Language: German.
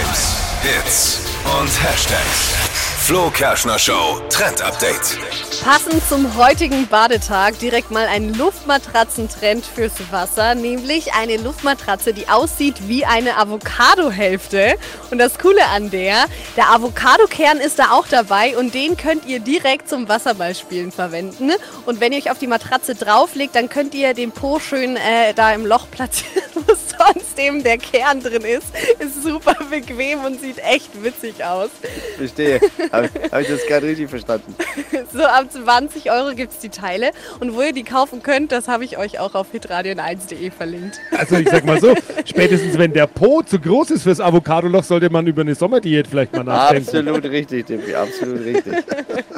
Hypes, Hits und Hashtags. Flo Kerschner Show Trend Update. Passend zum heutigen Badetag direkt mal ein Luftmatratzentrend fürs Wasser, nämlich eine Luftmatratze, die aussieht wie eine Avocado-Hälfte. Und das Coole an der, der Avocado-Kern ist da auch dabei und den könnt ihr direkt zum Wasserballspielen verwenden. Und wenn ihr euch auf die Matratze drauflegt, dann könnt ihr den Po schön äh, da im Loch platzieren, eben der Kern drin ist. Ist super bequem und sieht echt witzig aus. Verstehe. Habe hab ich das gerade richtig verstanden? So ab 20 Euro gibt es die Teile. Und wo ihr die kaufen könnt, das habe ich euch auch auf hitradion1.de verlinkt. Also ich sag mal so, spätestens wenn der Po zu groß ist fürs Avocadoloch, sollte man über eine Sommerdiät vielleicht mal nachdenken. Absolut richtig, Tippi, absolut richtig.